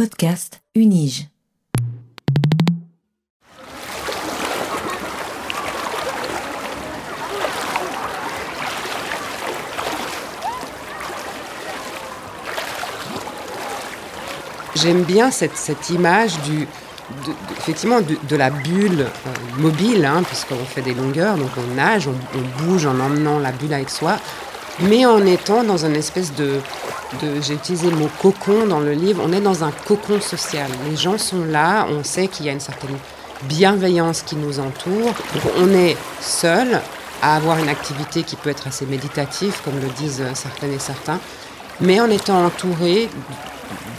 Podcast Unige. J'aime bien cette, image du, effectivement de, la bulle euh, mobile, hein, puisqu'on fait des longueurs, donc on nage, on, on, bouge en emmenant la bulle avec soi, mais en étant dans une espèce de, de j'ai utilisé le mot cocon dans le livre, on est dans un cocon social. Les gens sont là, on sait qu'il y a une certaine bienveillance qui nous entoure. On est seul à avoir une activité qui peut être assez méditative, comme le disent certaines et certains, mais en étant entouré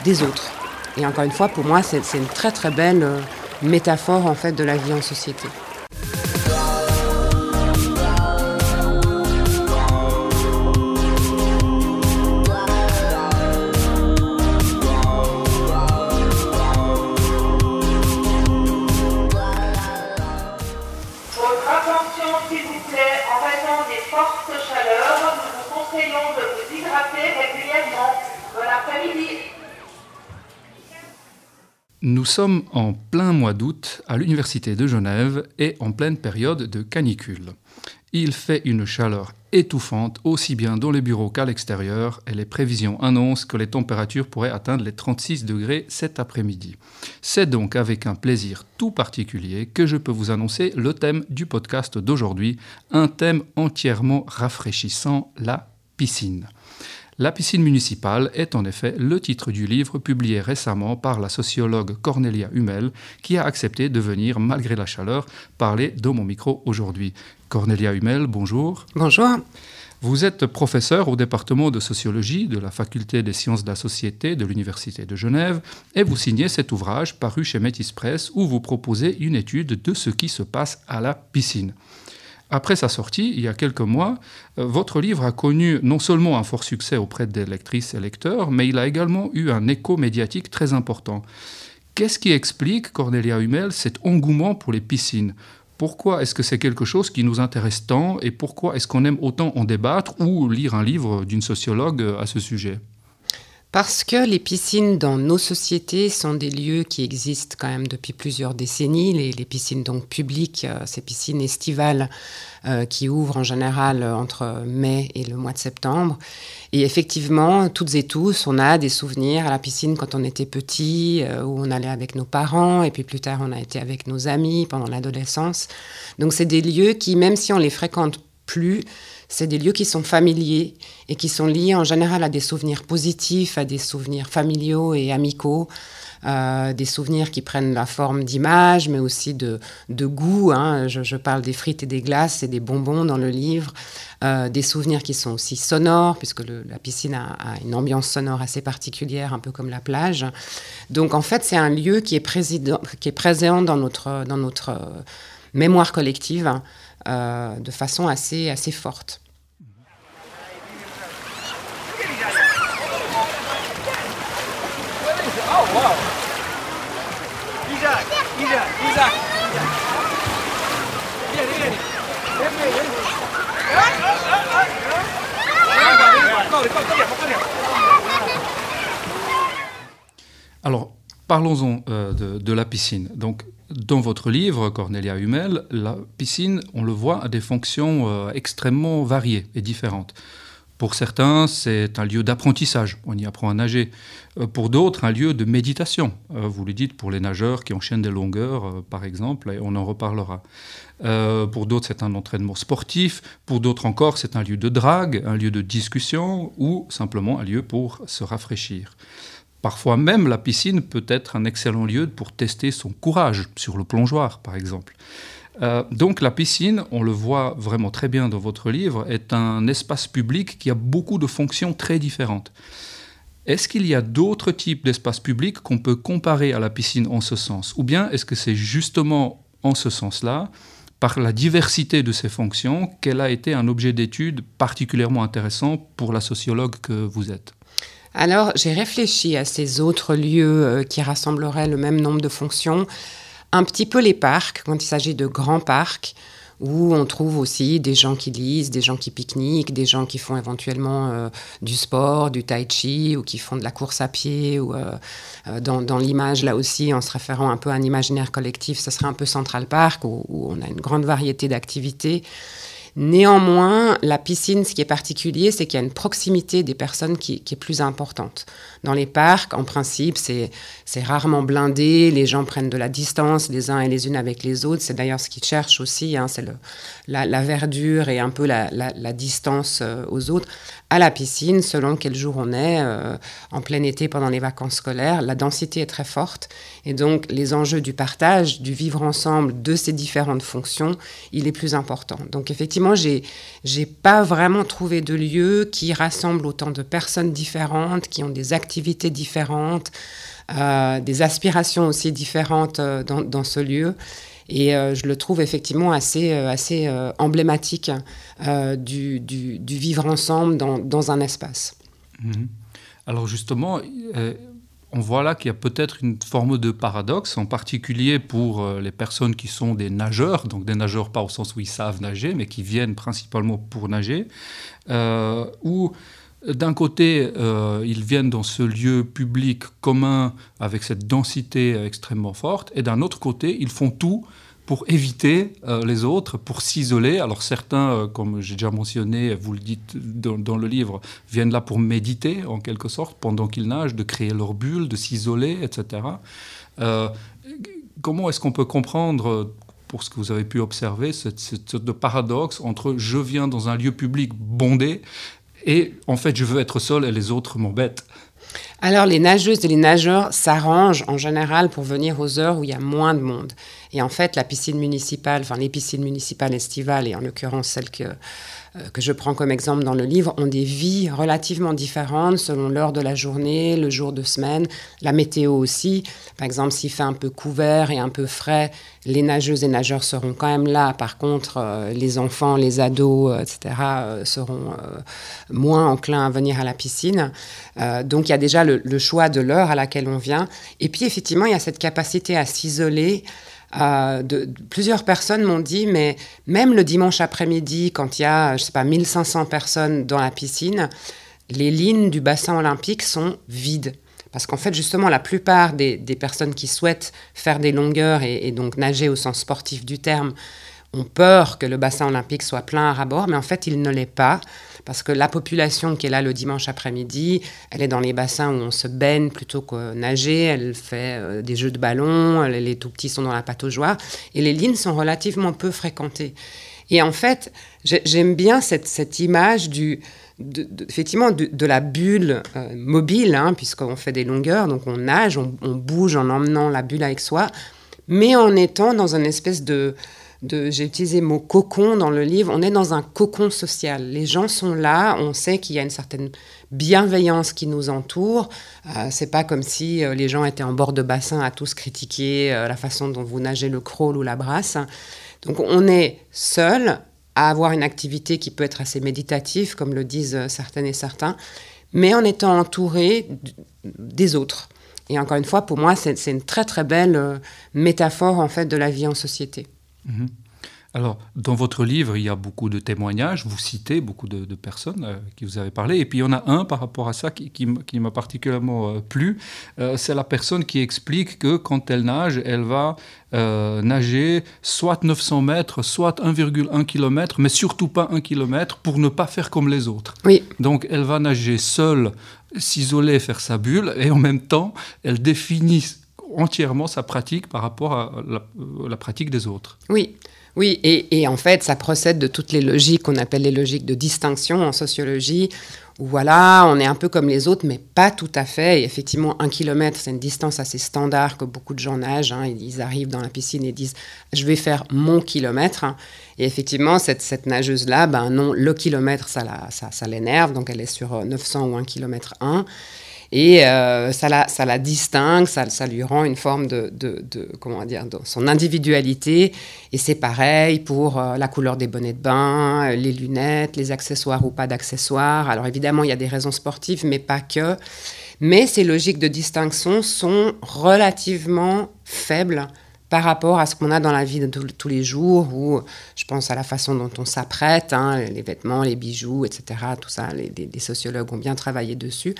des autres. Et encore une fois, pour moi, c'est une très très belle euh, métaphore en fait de la vie en société. Nous sommes en plein mois d'août à l'Université de Genève et en pleine période de canicule. Il fait une chaleur étouffante aussi bien dans les bureaux qu'à l'extérieur et les prévisions annoncent que les températures pourraient atteindre les 36 degrés cet après-midi. C'est donc avec un plaisir tout particulier que je peux vous annoncer le thème du podcast d'aujourd'hui, un thème entièrement rafraîchissant, la piscine. La piscine municipale est en effet le titre du livre publié récemment par la sociologue Cornelia Hummel, qui a accepté de venir, malgré la chaleur, parler dans mon micro aujourd'hui. Cornelia Hummel, bonjour. Bonjour. Vous êtes professeur au département de sociologie de la faculté des sciences de la société de l'Université de Genève et vous signez cet ouvrage paru chez Métis Press où vous proposez une étude de ce qui se passe à la piscine. Après sa sortie, il y a quelques mois, euh, votre livre a connu non seulement un fort succès auprès des lectrices et lecteurs, mais il a également eu un écho médiatique très important. Qu'est-ce qui explique, Cornelia Hummel, cet engouement pour les piscines? Pourquoi est-ce que c'est quelque chose qui nous intéresse tant et pourquoi est-ce qu'on aime autant en débattre ou lire un livre d'une sociologue à ce sujet? Parce que les piscines dans nos sociétés sont des lieux qui existent quand même depuis plusieurs décennies. Les, piscines donc publiques, euh, ces piscines estivales euh, qui ouvrent en général entre mai et le mois de septembre. Et effectivement, toutes et tous, on a des souvenirs à la piscine quand on était petit, euh, où on allait avec nos parents, et puis plus tard on a été avec nos amis pendant l'adolescence. Donc c'est des lieux qui, même si on les fréquente plus, c'est des lieux qui sont familiers et qui sont liés en général à des souvenirs positifs, à des souvenirs familiaux et amicaux. Euh, des souvenirs qui prennent la forme d'images, mais aussi de, de goût. Hein. Je, parle des frites et des glaces et des bonbons dans le livre. Euh, des souvenirs qui sont aussi sonores, puisque la piscine a, une ambiance sonore assez particulière, un peu comme la plage. Donc en fait, c'est un lieu qui est, présent dans notre, dans notre euh, mémoire collective de façon assez, assez forte. Alors, parlons-en euh, de, la piscine. Donc, dans votre livre, Cornelia Hummel, la piscine, on le voit, a des fonctions euh, extrêmement variées et différentes. Pour certains, c'est un lieu d'apprentissage, on y apprend à nager. Euh, pour d'autres, un lieu de méditation. Euh, vous le dites pour les nageurs qui enchaînent des longueurs, par exemple, et on en reparlera. pour d'autres, c'est un entraînement sportif. Pour d'autres encore, c'est un lieu de drague, un lieu de discussion ou simplement un lieu pour se rafraîchir. Parfois même, la piscine peut être un excellent lieu pour tester son courage sur le plongeoir, par exemple. Euh, donc la piscine, on le voit vraiment très bien dans votre livre, est un espace public qui a beaucoup de fonctions très différentes. Est-ce qu'il y a d'autres types d'espaces publics qu'on peut comparer à la piscine en ce sens? Ou bien est-ce que c'est justement en ce sens-là, par la diversité de ses fonctions, qu'elle a été un objet d'étude particulièrement intéressant pour la sociologue que vous êtes? Alors, j'ai réfléchi à ces autres lieux euh, qui rassembleraient le même nombre de fonctions un petit peu les parcs, quand il s'agit de grands parcs, où on trouve aussi des gens qui lisent, des gens qui pique-niquent, des gens qui font éventuellement euh, du sport, du tai chi, ou qui font de la course à pied, ou euh, dans, l'image là aussi, en se référant un peu à un imaginaire collectif, ce serait un peu Central Park, où on a une grande variété d'activités. Néanmoins, la piscine, ce qui est particulier, c'est qu'il y a une proximité des personnes qui, est plus importante. Dans les parcs, en principe, c'est rarement blindé, les gens prennent de la distance les uns et les unes avec les autres. C'est d'ailleurs ce qu'ils cherchent aussi, hein, c'est la, verdure et un peu la, distance euh, aux autres à la piscine, selon quel jour on est, euh, en plein été pendant les vacances scolaires. La densité est très forte et donc les enjeux du partage, du vivre ensemble de ces différentes fonctions, il est plus important. Donc effectivement, j'ai j'ai pas vraiment trouvé de lieu qui rassemble autant de personnes différentes, qui ont des activités différentes, euh, des aspirations aussi différentes euh, dans, ce lieu. Et euh, je le trouve effectivement assez, assez emblématique du, du, vivre ensemble dans, dans un espace. Mhm. Alors justement, on voit là qu'il y a peut-être une forme de paradoxe, en particulier pour les personnes qui sont des nageurs, donc des nageurs pas au sens où ils savent nager, mais qui viennent principalement pour nager, où d'un côté, ils viennent dans ce lieu public commun avec cette densité extrêmement forte, et d'un autre côté, ils font tout pour éviter euh, les autres, pour s'isoler. Alors certains, euh, comme j'ai déjà mentionné, vous le dites dans, le livre, viennent là pour méditer en quelque sorte pendant qu'ils nagent, de créer leur bulle, de s'isoler, etc. Euh, comment est-ce qu'on peut comprendre pour ce que vous avez pu observer, cette, sorte de paradoxe entre je viens dans un lieu public bondé et en fait je veux être seul et les autres m'embêtent alors les nageuses et les nageurs s'arrangent en général pour venir aux heures où il y a moins de monde. Et en fait, la piscine municipale, enfin les piscines municipales estivales, et en l'occurrence celle que, euh, que je prends comme exemple dans le livre, ont des vies relativement différentes selon l'heure de la journée, le jour de semaine, la météo aussi. Par exemple, s'il fait un peu couvert et un peu frais, les nageuses et nageurs seront quand même là. Par contre, euh, les enfants, les ados, euh, etc., seront moins enclins à venir à la piscine. donc il y a déjà le, le choix de l'heure à laquelle on vient. Et puis effectivement, il y a cette capacité à s'isoler. De, plusieurs personnes m'ont dit, mais même le dimanche après-midi, quand il y a, je sais pas, 1500 personnes dans la piscine, les lignes du bassin olympique sont vides. Parce qu'en fait, justement, la plupart des, personnes qui souhaitent faire des longueurs et, donc nager au sens sportif du terme ont peur que le bassin olympique soit plein à rabord, mais en fait, il ne l'est pas, parce que la population qui est là le dimanche après-midi, elle est dans les bassins où on se baigne plutôt que nager, elle fait euh, des jeux de ballon, les tout petits sont dans la pâte et les lignes sont relativement peu fréquentées. Et en fait, j'aime bien cette, image du, effectivement de, la bulle euh, mobile, hein, puisqu'on fait des longueurs, donc on nage, on, bouge en emmenant la bulle avec soi, mais en étant dans une espèce de, j'ai utilisé le mot cocon dans le livre, on est dans un cocon social. Les gens sont là, on sait qu'il y a une certaine bienveillance qui nous entoure. Euh, c'est pas comme si euh, les gens étaient en bord de bassin à tous critiquer euh, la façon dont vous nagez le crawl ou la brasse. Donc on est seul à avoir une activité qui peut être assez méditative, comme le disent certaines et certains, mais en étant entouré des autres. Et encore une fois, pour moi, c'est une très très belle métaphore en fait de la vie en société. Mhm. Alors, dans votre livre, il y a beaucoup de témoignages, vous citez beaucoup de, personnes euh, qui vous avez parlé, et puis il y en a un par rapport à ça qui, m'a particulièrement euh, plu, euh, c'est la personne qui explique que quand elle nage, elle va nager soit 900 mètres, soit 1,1 km, mais surtout pas 1 km pour ne pas faire comme les autres. Oui. Donc elle va nager seule, s'isoler, faire sa bulle, et en même temps, elle définit entièrement sa pratique par rapport à la, pratique des autres. Oui. Oui, et, en fait, ça procède de toutes les logiques qu'on appelle les logiques de distinction en sociologie, où voilà, on est un peu comme les autres, mais pas tout à fait. Et effectivement, un kilomètre, c'est une distance assez standard que beaucoup de gens nagent. Hein. Ils arrivent dans la piscine et disent Je vais faire mon kilomètre. Et effectivement, cette, nageuse-là, ben non, le kilomètre, ça, ça, ça l'énerve. Donc elle est sur 900 ou 1 km 1. Et euh, ça, la, ça la distingue, ça, ça lui rend une forme de, de, comment dire, de son individualité. Et c'est pareil pour euh, la couleur des bonnets de bain, euh, les lunettes, les accessoires ou pas d'accessoires. Alors évidemment, il y a des raisons sportives, mais pas que. Mais ces logiques de distinction sont relativement faibles par rapport à ce qu'on a dans la vie de tous les jours, où je pense à la façon dont on s'apprête, hein, les vêtements, les bijoux, etc. Tout ça, les, sociologues ont bien travaillé dessus.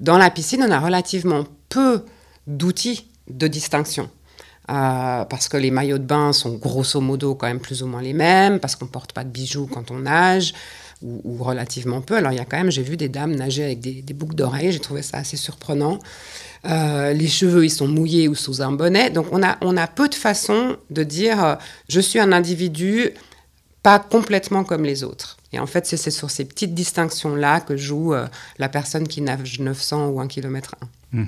Dans la piscine, on a relativement peu d'outils de distinction. Euh, parce que les maillots de bain sont grosso modo quand même plus ou moins les mêmes, parce qu'on porte pas de bijoux quand on nage, ou, relativement peu. Alors il y a quand même, j'ai vu des dames nager avec des, boucles d'oreilles, j'ai trouvé ça assez surprenant. Euh, les cheveux, ils sont mouillés ou sous un bonnet. Donc on a, on a peu de façons de dire euh, je suis un individu pas complètement comme les autres. Et en fait, c'est sur ces petites distinctions-là que joue la personne qui nage 900 ou 1 km 1.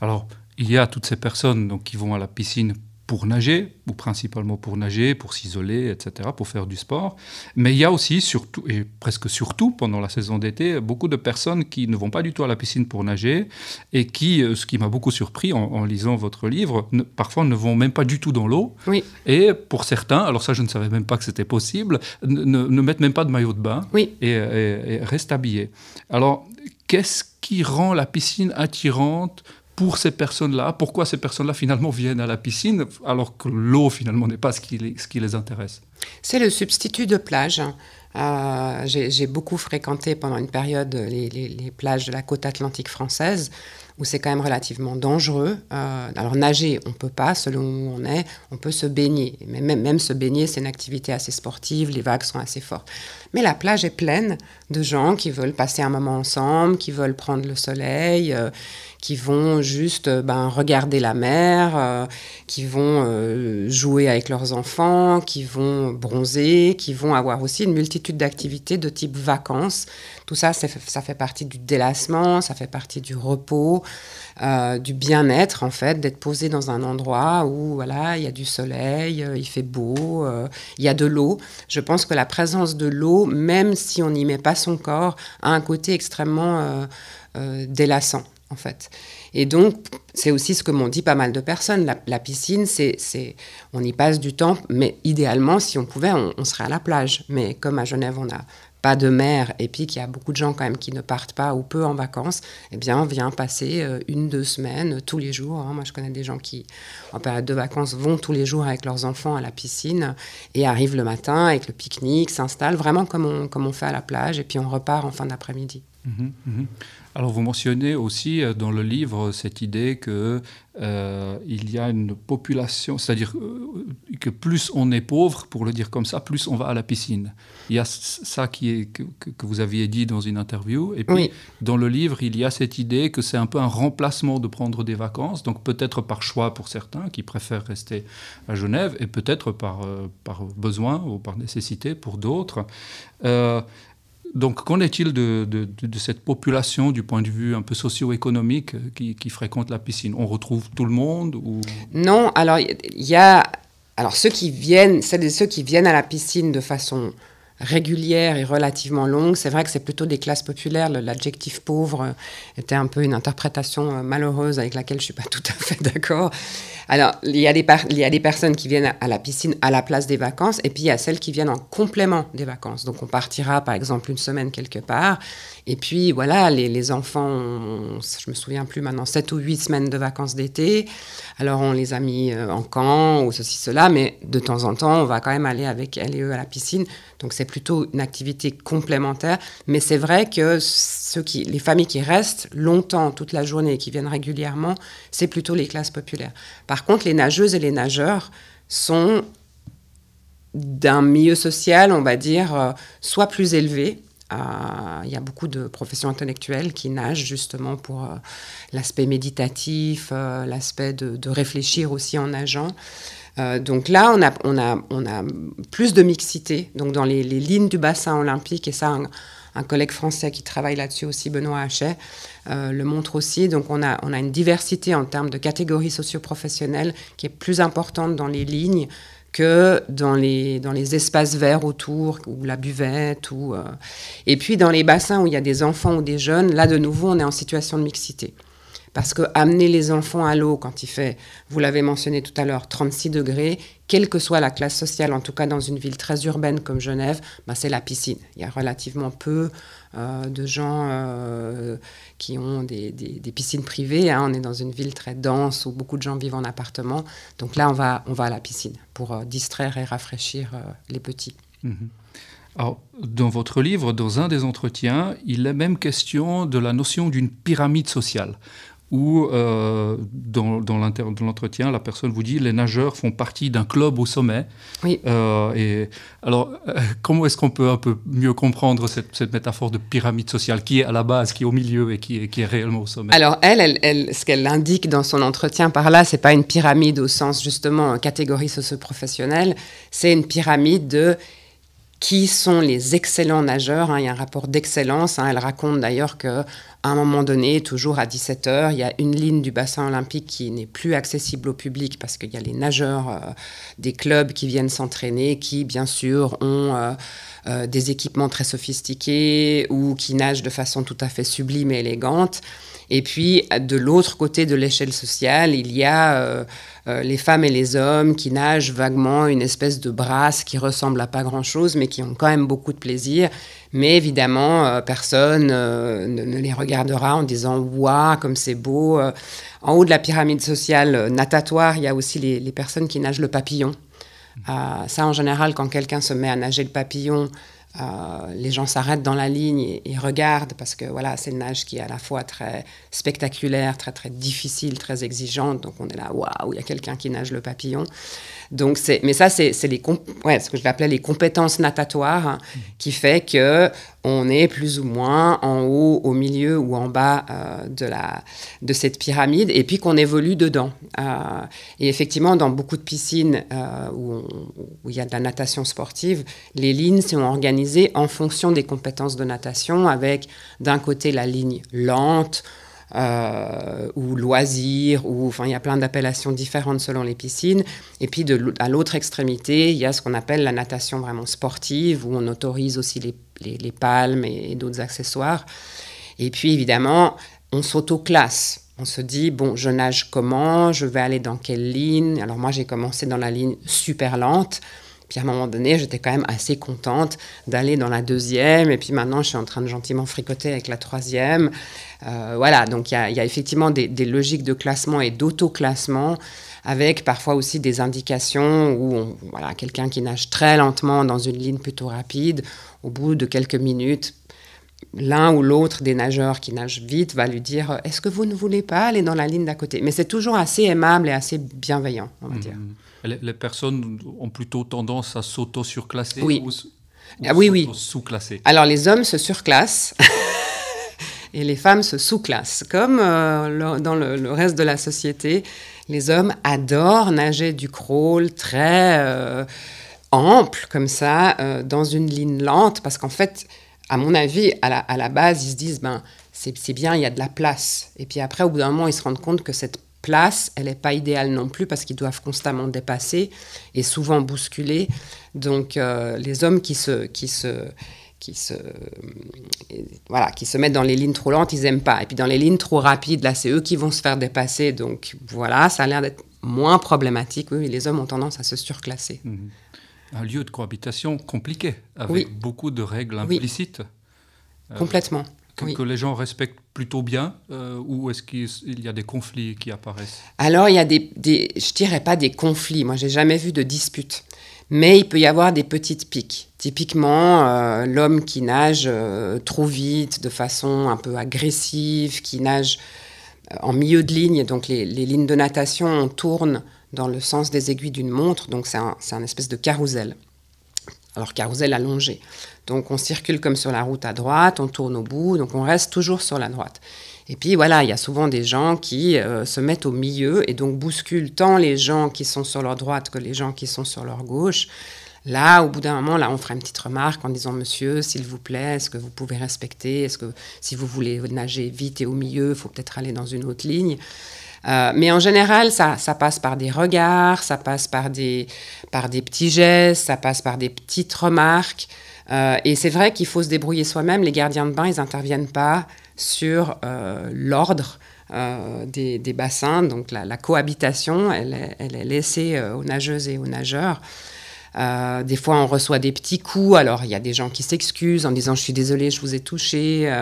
Alors, il y a toutes ces personnes donc, qui vont à la piscine pour nager, ou principalement pour nager, pour s'isoler, etc., pour faire du sport. Mais il y a aussi, surtout, et presque surtout pendant la saison d'été, beaucoup de personnes qui ne vont pas du tout à la piscine pour nager et qui, euh, ce qui m'a beaucoup surpris en, lisant votre livre, parfois ne vont même pas du tout dans l'eau. Oui. Et pour certains, alors ça je ne savais même pas que c'était possible, ne, mettent même pas de maillot de bain oui. et, et restent habillés. Alors, qu'est-ce qui rend la piscine attirante pour ces personnes-là, pourquoi ces personnes-là finalement viennent à la piscine alors que l'eau finalement n'est pas ce qui les, ce qui les intéresse? C'est le substitut de plage. Euh, j'ai beaucoup fréquenté pendant une période les, les, plages de la côte atlantique française où c'est quand même relativement dangereux. Euh, alors nager, on peut pas, selon où on est, on peut se baigner. Mais même, se baigner, c'est une activité assez sportive, les vagues sont assez fortes. Mais la plage est pleine de gens qui veulent passer un moment ensemble, qui veulent prendre le soleil, euh, qui vont juste euh, ben, regarder la mer, qui vont jouer avec leurs enfants, qui vont bronzer, qui vont avoir aussi une multitude d'activités de type vacances. Tout ça, ça fait partie du délassement, ça fait partie du repos, euh, du bien-être en fait, d'être posé dans un endroit où voilà, il y a du soleil, euh, il fait beau, euh, il y a de l'eau. Je pense que la présence de l'eau, même si on n'y met pas son corps, a un côté extrêmement délassant en fait. Et donc, c'est aussi ce que m'ont dit pas mal de personnes. La, piscine, c'est, on y passe du temps, mais idéalement, si on pouvait, on, on, serait à la plage. Mais comme à Genève, on a pas de mer et puis qu'il y a beaucoup de gens quand même qui ne partent pas ou peu en vacances, eh bien on vient passer euh, une, deux semaines tous les jours. Hein. Moi je connais des gens qui en période de vacances vont tous les jours avec leurs enfants à la piscine et arrivent le matin avec le pique-nique, s'installent vraiment comme on, comme on fait à la plage et puis on repart en fin d'après-midi. Mmh mmh alors vous mentionnez aussi euh, dans le livre cette idée que euh, il y a une population, c'est-à-dire euh, que plus on est pauvre, pour le dire comme ça, plus on va à la piscine. Il y a ça qui est, que, vous aviez dit dans une interview, et puis dans le livre, il y a cette idée que c'est un peu un remplacement de prendre des vacances, donc peut-être par choix pour certains qui préfèrent rester à Genève, et peut-être par, par besoin ou par nécessité pour d'autres. Donc, qu'en est-il de, cette population du point de vue un peu socio-économique euh, qui, fréquente la piscine? On retrouve tout le monde ou... Non, alors il y a... Alors ceux qui viennent, ceux qui viennent à la piscine de façon régulière et relativement longue. C'est vrai que c'est plutôt des classes populaires. L'adjectif pauvre était un peu une interprétation euh, malheureuse avec laquelle je suis pas tout à fait d'accord. Alors, il y, a des il y a des personnes qui viennent à la piscine à la place des vacances, et puis il y a celles qui viennent en complément des vacances. Donc, on partira, par exemple, une semaine quelque part, et puis voilà, les, enfants, je me souviens plus maintenant, 7 ou 8 semaines de vacances d'été. Alors, on les a mis euh, en camp ou ceci, cela, mais de temps en temps, on va quand même aller avec elles et eux à la piscine. Donc, c'est plutôt une activité complémentaire. Mais c'est vrai que ceux qui, les familles qui restent longtemps, toute la journée, qui viennent régulièrement, c'est plutôt les classes populaires. Par contre, les nageuses et les nageurs sont d'un milieu social, on va dire, euh, soit plus élevé. Euh, il y a beaucoup de professions intellectuelles qui nagent justement pour euh, l'aspect méditatif, l'aspect de, réfléchir aussi en nageant. donc là, on a, plus de mixité donc dans les, lignes du bassin olympique, et ça, un collègue français qui travaille là-dessus aussi, Benoît Hachet, euh, le montre aussi. Donc on a, on a une diversité en termes de catégories socioprofessionnelles qui est plus importante dans les lignes que dans les, dans les espaces verts autour, ou la buvette. Ou, euh, Et puis dans les bassins où il y a des enfants ou des jeunes, là de nouveau on est en situation de mixité. Parce que amener les enfants à l'eau quand il fait, vous l'avez mentionné tout à l'heure, 36 degrés, quelle que soit la classe sociale, en tout cas dans une ville très urbaine comme Genève, bah, c'est la piscine. Il y a relativement peu de gens qui ont des, piscines privées. Hein. On est dans une ville très dense où beaucoup de gens vivent en appartement. Donc là, on va, on va à la piscine pour distraire et rafraîchir les petits. Mhm. Alors, dans votre livre, dans un des entretiens, il est même question de la notion d'une pyramide sociale où euh, dans, dans l'entretien, la personne vous dit les nageurs font partie d'un club au sommet. Oui. Euh, et alors, euh, comment est-ce qu'on peut un peu mieux comprendre cette, cette, métaphore de pyramide sociale qui est à la base, qui est au milieu et qui est, qui est réellement au sommet? Alors, elle, elle, ce qu'elle indique dans son entretien par là, c'est pas une pyramide au sens justement catégorie socio-professionnelle, c'est une pyramide de qui sont les excellents nageurs. Hein. il y a un rapport d'excellence. Hein. elle raconte d'ailleurs que à un moment donné, toujours à 17h, il y a une ligne du bassin olympique qui n'est plus accessible au public parce qu'il y a les nageurs euh, des clubs qui viennent s'entraîner, qui bien sûr ont euh, euh, des équipements très sophistiqués ou qui nagent de façon tout à fait sublime et élégante. Et puis, de l'autre côté de l'échelle sociale, il y a euh, euh, les femmes et les hommes qui nagent vaguement une espèce de brasse qui ressemble à pas grand-chose, mais qui ont quand même beaucoup de plaisir. Mais évidemment, euh, personne ne, les regardera en disant Waouh, comme c'est beau. En haut de la pyramide sociale natatoire, il y a aussi les, les personnes qui nagent le papillon. ça, en général, quand quelqu'un se met à nager le papillon, euh, les gens s'arrêtent dans la ligne et, regardent parce que voilà, c'est une nage qui est à la fois très spectaculaire, très très difficile, très exigeante. Donc on est là, waouh, il y a quelqu'un qui nage le papillon. Donc c'est, mais ça c'est, les ouais, ce que je vais appeler les compétences natatoires qui fait que on est plus ou moins en haut, au milieu ou en bas euh, de, la, de cette pyramide, et puis qu'on évolue dedans. Euh, et effectivement, dans beaucoup de piscines où, il y a de la natation sportive, les lignes sont organisées en fonction des compétences de natation, avec d'un côté la ligne lente, euh, ou loisirs, ou enfin il y a plein d'appellations différentes selon les piscines. Et puis de, à l'autre extrémité, il y a ce qu'on appelle la natation vraiment sportive, où on autorise aussi les, les, palmes et, d'autres accessoires. Et puis évidemment, on s'auto-classe. On se dit, bon, je nage comment, je vais aller dans quelle ligne? Alors moi, j'ai commencé dans la ligne super lente. Puis à un moment donné, j'étais quand même assez contente d'aller dans la deuxième. Et puis maintenant, je suis en train de gentiment fricoter avec la troisième. Euh, voilà, donc il y, a effectivement des, logiques de classement et d'autoclassement avec parfois aussi des indications où voilà, quelqu'un qui nage très lentement dans une ligne plutôt rapide, au bout de quelques minutes, l'un ou l'autre des nageurs qui nagent vite va lui dire Est-ce que vous ne voulez pas aller dans la ligne d'à côté? Mais c'est toujours assez aimable et assez bienveillant, on va mmh. dire. Les, personnes ont plutôt tendance à s'auto-surclasser oui. ou, ah, oui, oui. sous-classer Alors les hommes se surclassent et les femmes se sous-classent. Comme euh, dans le, reste de la société, les hommes adorent nager du crawl très euh, ample comme ça, euh, dans une ligne lente, parce qu'en fait, à mon avis, à la, base, ils se disent, ben, c'est bien, il y a de la place. Et puis après, au bout d'un moment, ils se rendent compte que cette place, elle n'est pas idéale non plus parce qu'ils doivent constamment dépasser et souvent bousculer. Donc euh, les hommes qui se, qui se, qui se, voilà, qui se mettent dans les lignes trop lentes, ils n'aiment pas. Et puis dans les lignes trop rapides, là, c'est eux qui vont se faire dépasser. Donc voilà, ça a l'air d'être moins problématique. Oui, les hommes ont tendance à se surclasser. Mhm. Un lieu de cohabitation compliqué, avec beaucoup de règles implicites. Complètement. que, les gens respectent plutôt bien euh, ou est-ce qu'il y a des conflits qui apparaissent? Alors, il y a des, des, je dirais pas des conflits, moi j'ai jamais vu de disputes, mais il peut y avoir des petites piques. Typiquement, euh, l'homme qui nage euh, trop vite, de façon un peu agressive, qui nage en milieu de ligne, donc les, les, lignes de natation, on tourne dans le sens des aiguilles d'une montre, donc c'est un, un espèce de carrousel. Alors carrousel allongé. Donc on circule comme sur la route à droite, on tourne au bout, donc on reste toujours sur la droite. Et puis voilà, il y a souvent des gens qui euh, se mettent au milieu et donc bousculent tant les gens qui sont sur leur droite que les gens qui sont sur leur gauche. Là, au bout d'un moment, là, on fera une petite remarque en disant Monsieur, s'il vous plaît, est-ce que vous pouvez respecter? Est-ce que si vous voulez nager vite et au milieu, il faut peut-être aller dans une autre ligne? Euh, mais en général, ça, passe par des regards, ça passe par des, par des petits gestes, ça passe par des petites remarques. Euh, et c'est vrai qu'il faut se débrouiller soi-même. Les gardiens de bain, ils n'interviennent pas sur euh, l'ordre des, bassins. Donc la, cohabitation, elle est, laissée aux nageuses et aux nageurs. Des fois, on reçoit des petits coups. Alors, il y a des gens qui s'excusent en disant Je suis désolé, je vous ai touché.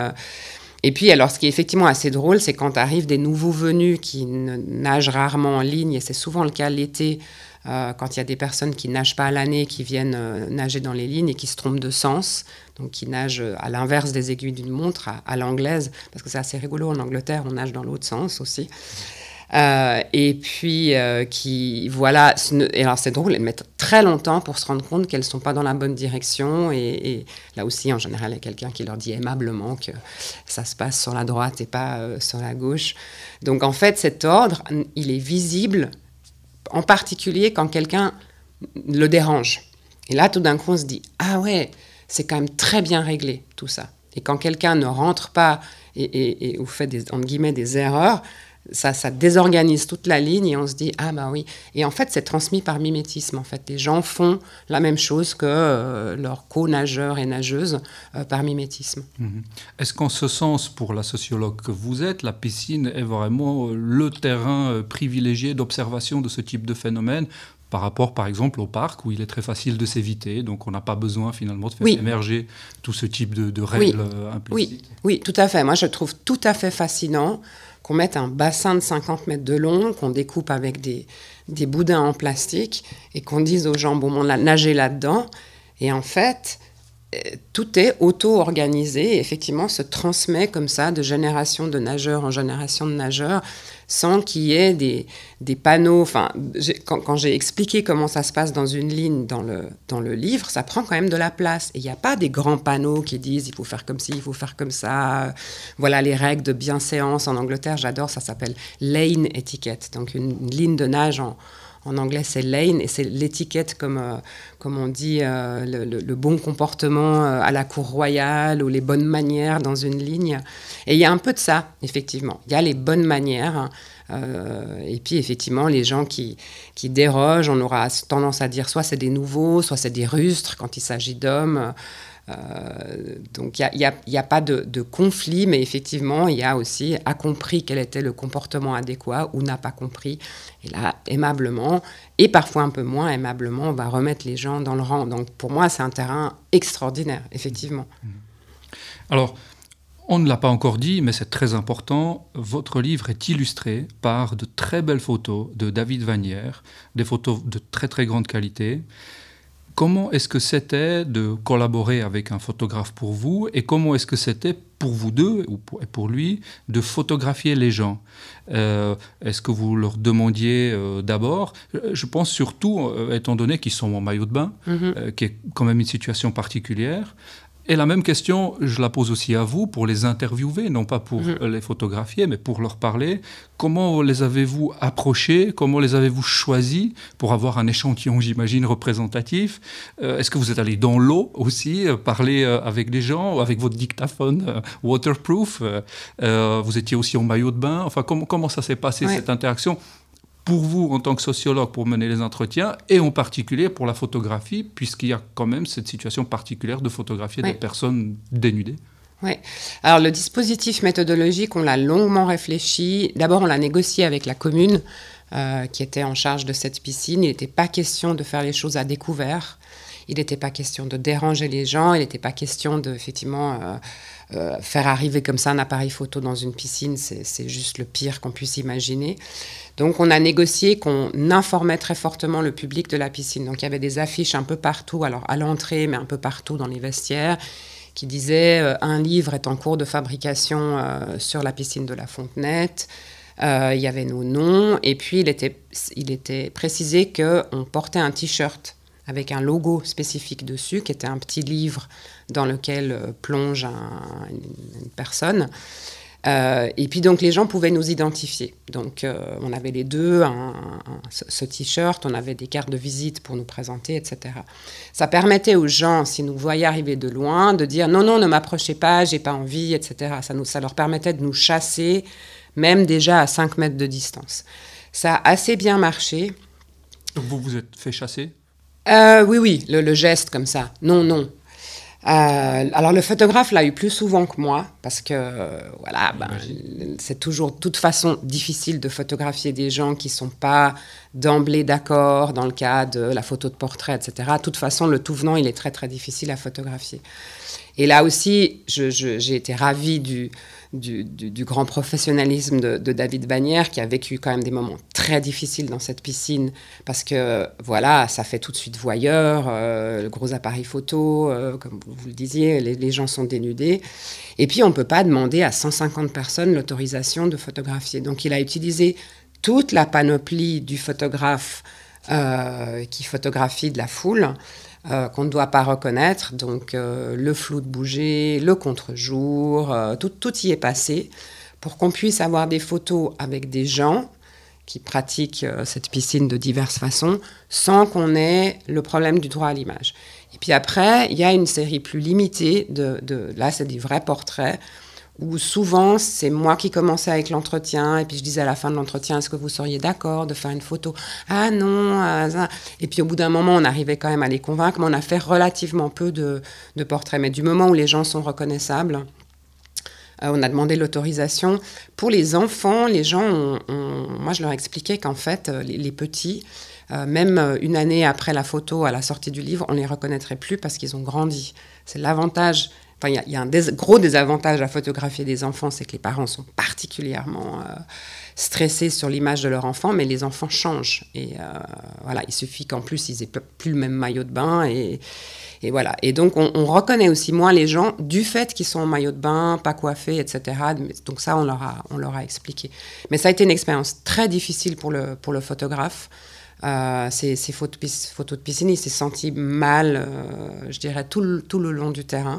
Euh. et puis, alors, ce qui est effectivement assez drôle, c'est quand arrivent des nouveaux venus qui nagent rarement en ligne, et c'est souvent le cas l'été, euh, quand il y a des personnes qui nagent pas à l'année, qui viennent nager dans les lignes et qui se trompent de sens, donc qui nagent à l'inverse des aiguilles d'une montre, à l'anglaise, parce que c'est assez rigolo en Angleterre, on nage dans l'autre sens aussi. Euh, et puis euh, qui voilà alors c'est drôle elles mettent très longtemps pour se rendre compte qu'elles sont pas dans la bonne direction. Et, là aussi en général il y a quelqu'un qui leur dit aimablement que ça se passe sur la droite et pas euh, sur la gauche. Donc en fait cet ordre il est visible en particulier quand quelqu'un le dérange. Et là tout d'un coup on se dit ah ouais c'est quand même très bien réglé tout ça. Et quand quelqu'un ne rentre pas et, et, ou fait des, entre guillemets des erreurs ça, ça, désorganise toute la ligne et on se dit ah bah oui et en fait c'est transmis par mimétisme en fait les gens font la même chose que euh, leurs co-nageurs et nageuses euh, par mimétisme. Mhm. Est-ce qu'en ce sens pour la sociologue que vous êtes la piscine est vraiment euh, le terrain privilégié d'observation de ce type de phénomène par rapport, par exemple, au parc, où il est très facile de s'éviter, donc on n'a pas besoin finalement de faire émerger tout ce type de, règles implicites? Oui. oui, tout à fait. Moi, je trouve tout à fait fascinant qu'on mette un bassin de 50 mètres de long, qu'on découpe avec des, des boudins en plastique et qu'on dise aux gens, bon, on a nagé là-dedans. Et en fait, euh, tout est auto-organisé et effectivement se transmet comme ça de génération de nageurs en génération de nageurs sans qu'il y ait des, des panneaux. Enfin, quand, j'ai expliqué comment ça se passe dans une ligne dans le, dans le livre, ça prend quand même de la place. Et il n'y a pas des grands panneaux qui disent il faut faire comme ci, il faut faire comme ça. Voilà les règles de bienséance en Angleterre, j'adore, ça s'appelle lane etiquette. Donc une ligne de nage en, en anglais, c'est lane et c'est l'étiquette, comme, euh, comme on dit, euh, le, bon comportement euh, à la cour royale ou les bonnes manières dans une ligne. Et il y a un peu de ça, effectivement. Il y a les bonnes manières. Et puis, effectivement, les gens qui, qui dérogent, on aura tendance à dire soit c'est des nouveaux, soit c'est des rustres quand il s'agit d'hommes. Euh, donc il n'y a, pas de, conflit, mais effectivement, il y a aussi a compris quel était le comportement adéquat ou n'a pas compris. Et là, aimablement, et parfois un peu moins aimablement, on va remettre les gens dans le rang. Donc pour moi, c'est un terrain extraordinaire, effectivement. Mmh. Alors, on ne l'a pas encore dit, mais c'est très important. Votre livre est illustré par de très belles photos de David Vanière, des photos de très très grande qualité. Comment est-ce que c'était de collaborer avec un photographe pour vous et comment est-ce que c'était pour vous deux ou pour, pour lui de photographier les gens? Euh, Est-ce que vous leur demandiez euh, d'abord? Je pense surtout, euh, étant donné qu'ils sont en maillot de bain, mm-hmm. qui est quand même une situation particulière, et la même question, je la pose aussi à vous pour les interviewer, non pas pour mhm. les photographier, mais pour leur parler. Comment les avez-vous approchés? Comment les avez-vous choisis pour avoir un échantillon, j'imagine, représentatif? Euh, Est-ce que vous êtes allé dans l'eau aussi, euh, parler euh, avec des gens, avec votre dictaphone waterproof? Vous étiez aussi en maillot de bain? Enfin, comment, comment ça s'est passé cette interaction? Pour vous en tant que sociologue pour mener les entretiens et en particulier pour la photographie, puisqu'il y a quand même cette situation particulière de photographier des personnes dénudées oui. Alors le dispositif méthodologique, on l'a longuement réfléchi. D'abord, on l'a négocié avec la commune euh, qui était en charge de cette piscine. Il n'était pas question de faire les choses à découvert. Il n'était pas question de déranger les gens. Il n'était pas question de effectivement euh, euh, faire arriver comme ça un appareil photo dans une piscine. C'est juste le pire qu'on puisse imaginer. Donc on a négocié qu'on informait très fortement le public de la piscine. Donc il y avait des affiches un peu partout, alors à l'entrée, mais un peu partout dans les vestiaires, qui disaient euh, un livre est en cours de fabrication euh, sur la piscine de la Fontenette. Il y avait nos noms et puis il était, il était précisé qu'on portait un t-shirt avec un logo spécifique dessus, qui était un petit livre dans lequel plonge une personne. Euh, et puis donc les gens pouvaient nous identifier. Donc euh, on avait les deux, ce t-shirt, on avait des cartes de visite pour nous présenter, etc. Ça permettait aux gens, si nous voyaient arriver de loin, de dire non, non, ne m'approchez pas, j'ai pas envie, etc. Ça, nous, ça leur permettait de nous chasser, même déjà à 5 mètres de distance. Ça a assez bien marché. Donc vous vous êtes fait chasser? Euh, Oui, oui, le, le, geste comme ça. Non, non. Euh, alors le photographe l'a eu plus souvent que moi parce que voilà, ben, c'est toujours de toute façon difficile de photographier des gens qui sont pas d'emblée d'accord dans le cas de la photo de portrait, etc. De toute façon, le tout venant, il est très très difficile à photographier. Et là aussi, j'ai été ravie du, du, grand professionnalisme de, David Bagnères, qui a vécu quand même des moments très difficiles dans cette piscine, parce que voilà, ça fait tout de suite voyeur, euh, le gros appareil photo, euh, comme vous le disiez, les, gens sont dénudés. Et puis, on ne peut pas demander à 150 personnes l'autorisation de photographier. Donc, il a utilisé toute la panoplie du photographe euh, qui photographie de la foule. Euh, qu'on ne doit pas reconnaître. Donc euh, le flou de bouger, le contre-jour, euh, tout, y est passé pour qu'on puisse avoir des photos avec des gens qui pratiquent cette piscine de diverses façons sans qu'on ait le problème du droit à l'image. Et puis après, il y a une série plus limitée de, de là, c'est des vrais portraits où souvent c'est moi qui commençais avec l'entretien et puis je disais à la fin de l'entretien est-ce que vous seriez d'accord de faire une photo? Ah non ah, et puis au bout d'un moment on arrivait quand même à les convaincre mais on a fait relativement peu de, portraits. Mais du moment où les gens sont reconnaissables euh, on a demandé l'autorisation. Pour les enfants les gens moi je leur expliquais qu'en fait euh, les, petits euh, même une année après la photo à la sortie du livre on les reconnaîtrait plus parce qu'ils ont grandi. C'est l'avantage Enfin, il y, a un gros désavantage à photographier des enfants, c'est que les parents sont particulièrement euh, stressés sur l'image de leur enfant, mais les enfants changent. Et euh, voilà, il suffit qu'en plus, ils aient plus le même maillot de bain. Et, voilà. Et donc, on, reconnaît aussi moins les gens du fait qu'ils sont en maillot de bain, pas coiffés, etc. Donc ça, on leur a, expliqué. Mais ça a été une expérience très difficile pour le, pour le photographe. Euh, ces, photos, photos, de piscine, il s'est senti mal, euh, je dirais, tout le, tout le long du terrain.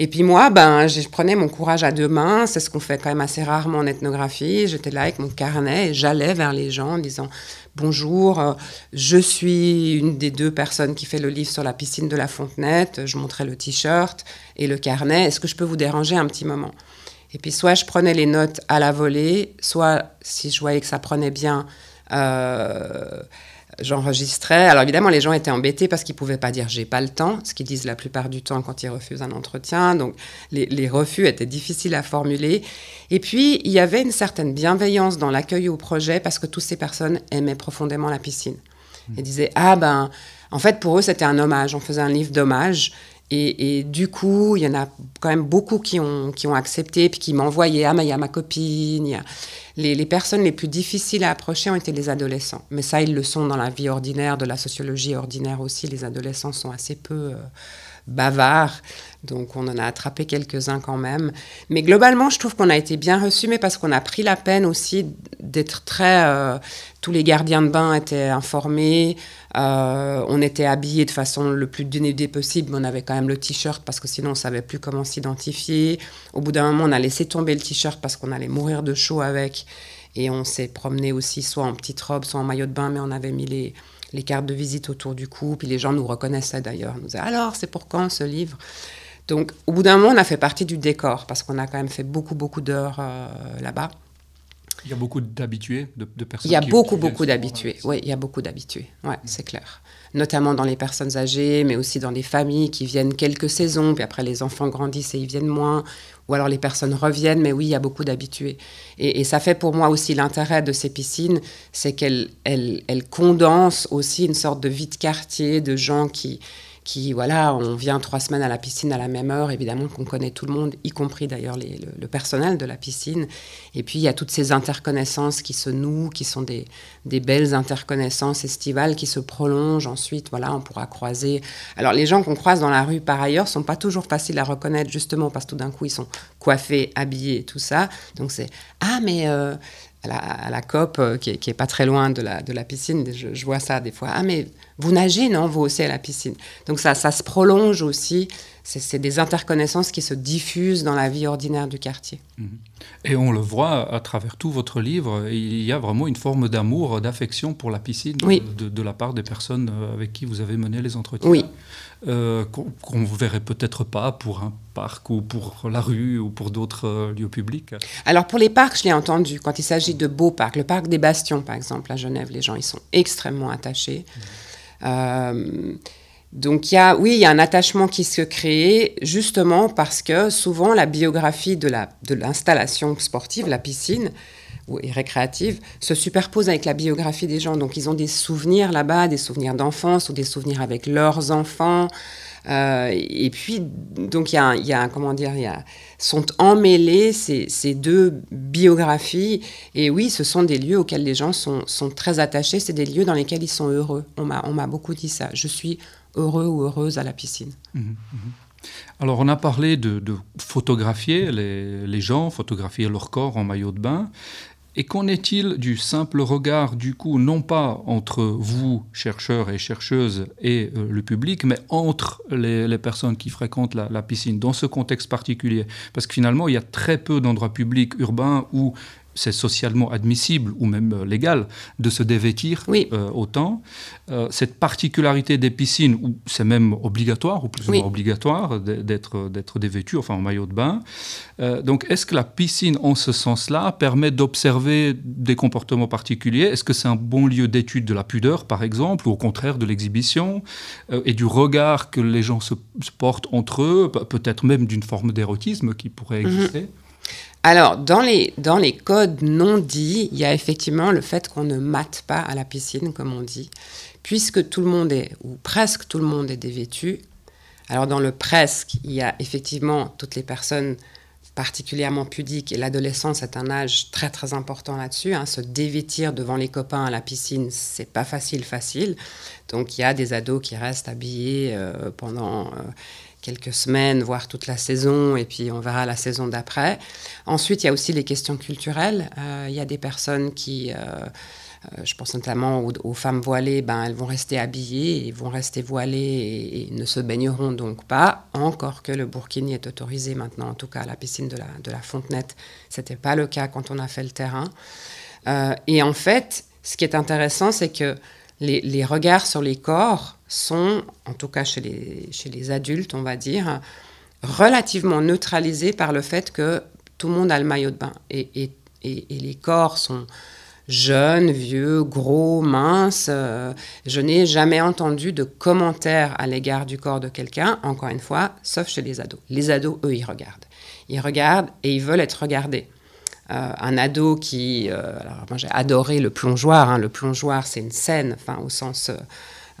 Et puis moi, ben, je prenais mon courage à deux mains, c'est ce qu'on fait quand même assez rarement en ethnographie. J'étais là avec mon carnet et j'allais vers les gens en disant Bonjour, euh, je suis une des deux personnes qui fait le livre sur la piscine de la Fontenette. Je montrais le t-shirt et le carnet. Est-ce que je peux vous déranger un petit moment? Et puis soit je prenais les notes à la volée, soit si je voyais que ça prenait bien, j'enregistrais. Alors évidemment, les gens étaient embêtés parce qu'ils ne pouvaient pas dire j'ai pas le temps, ce qu'ils disent la plupart du temps quand ils refusent un entretien. Donc les, refus étaient difficiles à formuler. Et puis, il y avait une certaine bienveillance dans l'accueil au projet parce que toutes ces personnes aimaient profondément la piscine. Ils disaient ah ben, en fait, pour eux, c'était un hommage. On faisait un livre d'hommage. Et, du coup, il y en a quand même beaucoup qui ont, qui ont accepté, puis qui m'envoyaient Ah, mais il y a ma copine. Les, les, personnes les plus difficiles à approcher ont été les adolescents. Mais ça, ils le sont dans la vie ordinaire, de la sociologie ordinaire aussi. Les adolescents sont assez peu. Euh, bavard. Donc on en a attrapé quelques-uns quand même. Mais globalement, je trouve qu'on a été bien reçus, mais parce qu'on a pris la peine aussi d'être très... Euh, tous les gardiens de bain étaient informés, euh, on était habillés de façon le plus dénudée possible, mais on avait quand même le t-shirt parce que sinon on savait plus comment s'identifier. Au bout d'un moment, on a laissé tomber le t-shirt parce qu'on allait mourir de chaud avec. Et on s'est promené aussi soit en petite robe, soit en maillot de bain, mais on avait mis les les cartes de visite autour du cou, puis les gens nous reconnaissaient d'ailleurs, nous disaient alors c'est pour quand ce livre? Donc au bout d'un moment, on a fait partie du décor parce qu'on a quand même fait beaucoup beaucoup d'heures euh, là-bas. Il y a beaucoup d'habitués, de, personnes. Il y a beaucoup beaucoup d'habitués. Oui, il y a beaucoup d'habitués. Ouais, c'est clair. Notamment dans les personnes âgées, mais aussi dans les familles qui viennent quelques saisons, puis après les enfants grandissent et ils viennent moins, ou alors les personnes reviennent, mais oui, il y a beaucoup d'habitués. Et, ça fait pour moi aussi l'intérêt de ces piscines, c'est qu'elles elles, condensent aussi une sorte de vie de quartier, de gens qui, qui, voilà, on vient trois semaines à la piscine à la même heure, évidemment qu'on connaît tout le monde, y compris d'ailleurs le, personnel de la piscine. Et puis il y a toutes ces interconnaissances qui se nouent, qui sont des, des belles interconnaissances estivales qui se prolongent ensuite. Voilà, on pourra croiser. Alors les gens qu'on croise dans la rue par ailleurs sont pas toujours faciles à reconnaître justement parce que tout d'un coup ils sont coiffés, habillés, tout ça. Donc c'est ah mais euh, à la, COP, euh, qui, est, pas très loin de la, de la piscine, je, vois ça des fois. Ah, mais vous nagez, non Vous aussi à la piscine. Donc ça, ça se prolonge aussi. C'est des interconnaissances qui se diffusent dans la vie ordinaire du quartier. Mhm. Et on le voit à travers tout votre livre, il y a vraiment une forme d'amour, d'affection pour la piscine de, de, la part des personnes euh, avec qui vous avez mené les entretiens. Oui. Euh, qu'on ne verrait peut-être pas pour un parc ou pour la rue ou pour d'autres euh, lieux publics. Alors pour les parcs, je l'ai entendu, quand il s'agit de beaux parcs, le parc des Bastions par exemple à Genève, les gens ils sont extrêmement attachés. Euh, Donc il y a, oui, il y a un attachement qui se crée justement parce que souvent la biographie de l'installation de sportive, la piscine, et récréative se superpose avec la biographie des gens. Donc ils ont des souvenirs là-bas, des souvenirs d'enfance ou des souvenirs avec leurs enfants. Euh, et puis, donc, il y a, y a comment dire, y a, sont emmêlés ces, ces, deux biographies. Et oui, ce sont des lieux auxquels les gens sont, sont très attachés. C'est des lieux dans lesquels ils sont heureux. On m'a beaucoup dit ça. Je suis heureux ou heureuse à la piscine. Mmh, mmh. Alors, on a parlé de, photographier les, gens, photographier leur corps en maillot de bain. Et qu'en est-il du simple regard, du coup, non pas entre vous, chercheurs et chercheuses, et euh, le public, mais entre les, personnes qui fréquentent la, piscine, dans ce contexte particulier? Parce que finalement, il y a très peu d'endroits publics urbains où c'est socialement admissible ou même euh, légal de se dévêtir euh, autant. Euh, cette particularité des piscines, où c'est même obligatoire, ou plus ou moins obligatoire, d'être, dévêtu, enfin en maillot de bain. donc est-ce que la piscine, en ce sens-là, permet d'observer des comportements particuliers? Est-ce que c'est un bon lieu d'étude de la pudeur, par exemple, ou au contraire de l'exhibition, et du regard que les gens se, portent entre eux, peut-être même d'une forme d'érotisme qui pourrait mhm. exister? Alors, dans les, dans les codes non dits, il y a effectivement le fait qu'on ne mate pas à la piscine, comme on dit, puisque tout le monde est, ou presque tout le monde est dévêtu. Alors, dans le presque, il y a effectivement toutes les personnes particulièrement pudiques, et l'adolescence est un âge très très important là-dessus. Hein. Se dévêtir devant les copains à la piscine, c'est pas facile, facile. Donc, il y a des ados qui restent habillés euh, pendant. Euh, quelques semaines, voire toute la saison, et puis on verra la saison d'après. Ensuite, il y a aussi les questions culturelles. Euh, il y a des personnes qui, euh, euh, je pense notamment aux, femmes voilées, ben, elles vont rester habillées, vont rester voilées et, ne se baigneront donc pas, encore que le burkini est autorisé maintenant, en tout cas à la piscine de la, de la Fontenette. Ce n'était pas le cas quand on a fait le terrain. et en fait, ce qui est intéressant, c'est que les, regards sur les corps sont, en tout cas chez les, adultes, on va dire, relativement neutralisés par le fait que tout le monde a le maillot de bain. Et, et, et, les corps sont jeunes, vieux, gros, minces. Euh, je n'ai jamais entendu de commentaires à l'égard du corps de quelqu'un, encore une fois, sauf chez les ados. Les ados, eux, ils regardent. Ils regardent et ils veulent être regardés. Euh, un ado qui... Euh, alors moi j'ai adoré le plongeoir. Hein. Le plongeoir, c'est une scène, enfin au sens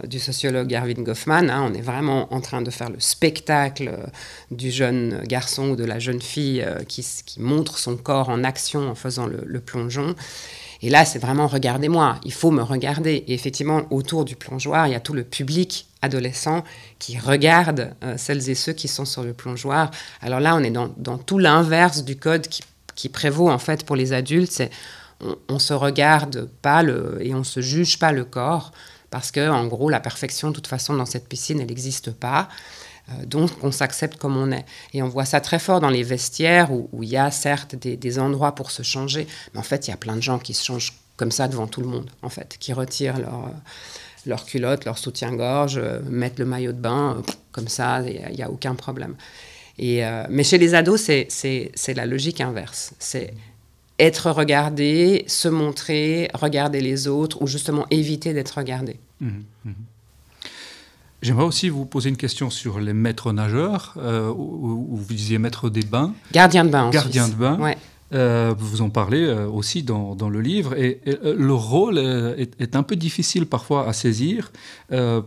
du sociologue Erwin Goffman. Hein. on est vraiment en train de faire le spectacle euh, du jeune garçon ou de la jeune fille euh, qui, montre son corps en action en faisant le, plongeon. Et là, c'est vraiment regardez-moi, il faut me regarder. Et effectivement, autour du plongeoir, il y a tout le public adolescent qui regarde euh, celles et ceux qui sont sur le plongeoir. Alors là, on est dans, tout l'inverse du code qui, prévaut en fait pour les adultes. C'est on, se regarde pas le, et on se juge pas le corps parce que en gros la perfection de toute façon dans cette piscine elle n'existe pas. Euh, donc on s'accepte comme on est. Et on voit ça très fort dans les vestiaires où, il y a certes des, endroits pour se changer, mais en fait il y a plein de gens qui se changent comme ça devant tout le monde, en fait, qui retirent leur, euh, leur culotte, leur soutien-gorge, euh, mettent le maillot de bain, comme ça, il n'y a, aucun problème. Et, mais chez les ados, c'est la logique inverse. C'est être regardé, se montrer, regarder les autres, ou justement éviter d'être regardé. Mhm, mhm. J'aimerais aussi vous poser une question sur les maîtres nageurs, euh, où, vous disiez maître des bains. Gardien de bain. En Gardien de bain. Ouais. Euh, vous en parlez euh, aussi dans, le livre. Et, euh, le rôle est, un peu difficile parfois à saisir,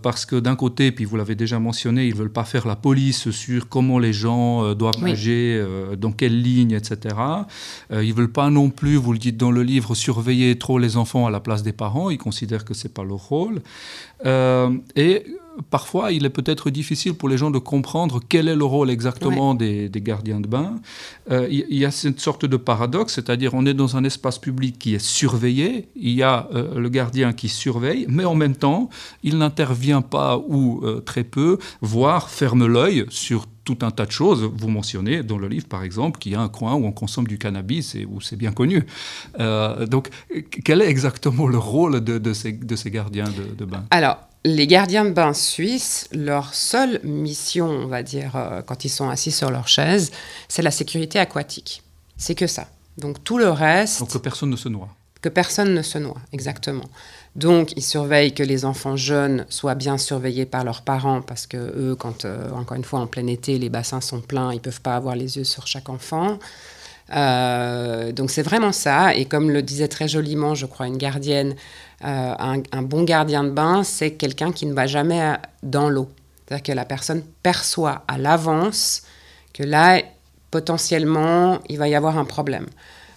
parce que d'un côté, puis vous l'avez déjà mentionné, ils ne veulent pas faire la police sur comment les gens doivent nager, dans quelle ligne, etc. ils ne veulent pas non plus, vous le dites dans le livre, surveiller trop les enfants à la place des parents. Ils considèrent que ce n'est pas leur rôle. Et parfois, il est peut-être difficile pour les gens de comprendre quel est le rôle exactement des, gardiens de bain. Euh, il y, a cette sorte de paradoxe, c'est-à-dire on est dans un espace public qui est surveillé, il y a euh, le gardien qui surveille, mais en même temps, il n'intervient pas ou euh, très peu, voire ferme l'œil sur tout un tas de choses. Vous mentionnez dans le livre, par exemple, qu'il y a un coin où on consomme du cannabis et où c'est bien connu. donc, quel est exactement le rôle de, ces, gardiens de, de bain? Alors, les gardiens de bain suisses, leur seule mission, on va dire, euh, quand ils sont assis sur leur chaise, c'est la sécurité aquatique. C'est que ça. Donc tout le reste. Donc que personne ne se noie. que personne ne se noie, exactement. Donc, ils surveillent que les enfants jeunes soient bien surveillés par leurs parents, parce que eux, quand, euh, encore une fois, en plein été, les bassins sont pleins, ils ne peuvent pas avoir les yeux sur chaque enfant. Euh, donc, c'est vraiment ça. Et comme le disait très joliment, je crois, une gardienne, euh, un, bon gardien de bain, c'est quelqu'un qui ne va jamais dans l'eau. C'est-à-dire que la personne perçoit à l'avance que là, potentiellement, il va y avoir un problème